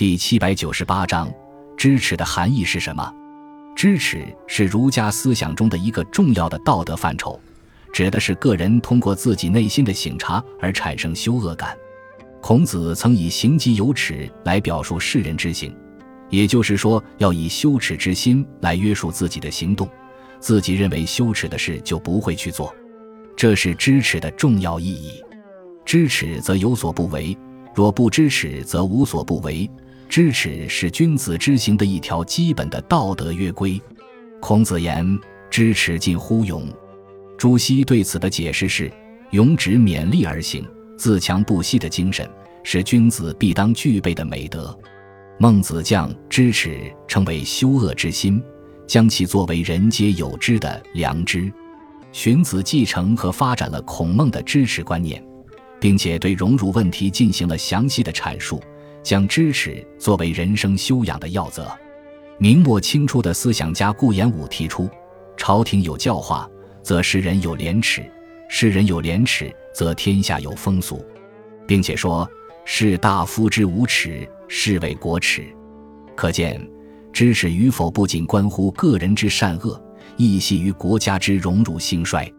第七百九十八章，知耻的含义是什么？知耻是儒家思想中的一个重要的道德范畴，指的是个人通过自己内心的省察而产生羞恶感。孔子曾以行疾有耻来表述世人之行，也就是说，要以羞耻之心来约束自己的行动，自己认为羞耻的事就不会去做。这是知耻的重要意义。知耻则有所不为，若不知耻则无所不为。知耻是君子之行的一条基本的道德约规。孔子言：“知耻近乎勇。”朱熹对此的解释是：“勇指勉力而行、自强不息的精神，是君子必当具备的美德。”孟子将知耻称为羞恶之心，将其作为人皆有之的良知。荀子继承和发展了孔孟的知耻观念，并且对荣辱问题进行了详细的阐述。将知耻作为人生修养的要则，明末清初的思想家顾炎武提出：朝廷有教化，则世人有廉耻；世人有廉耻，则天下有风俗，并且说：士大夫之无耻，是为国耻。可见，知耻与否不仅关乎个人之善恶，亦系于国家之荣辱兴衰。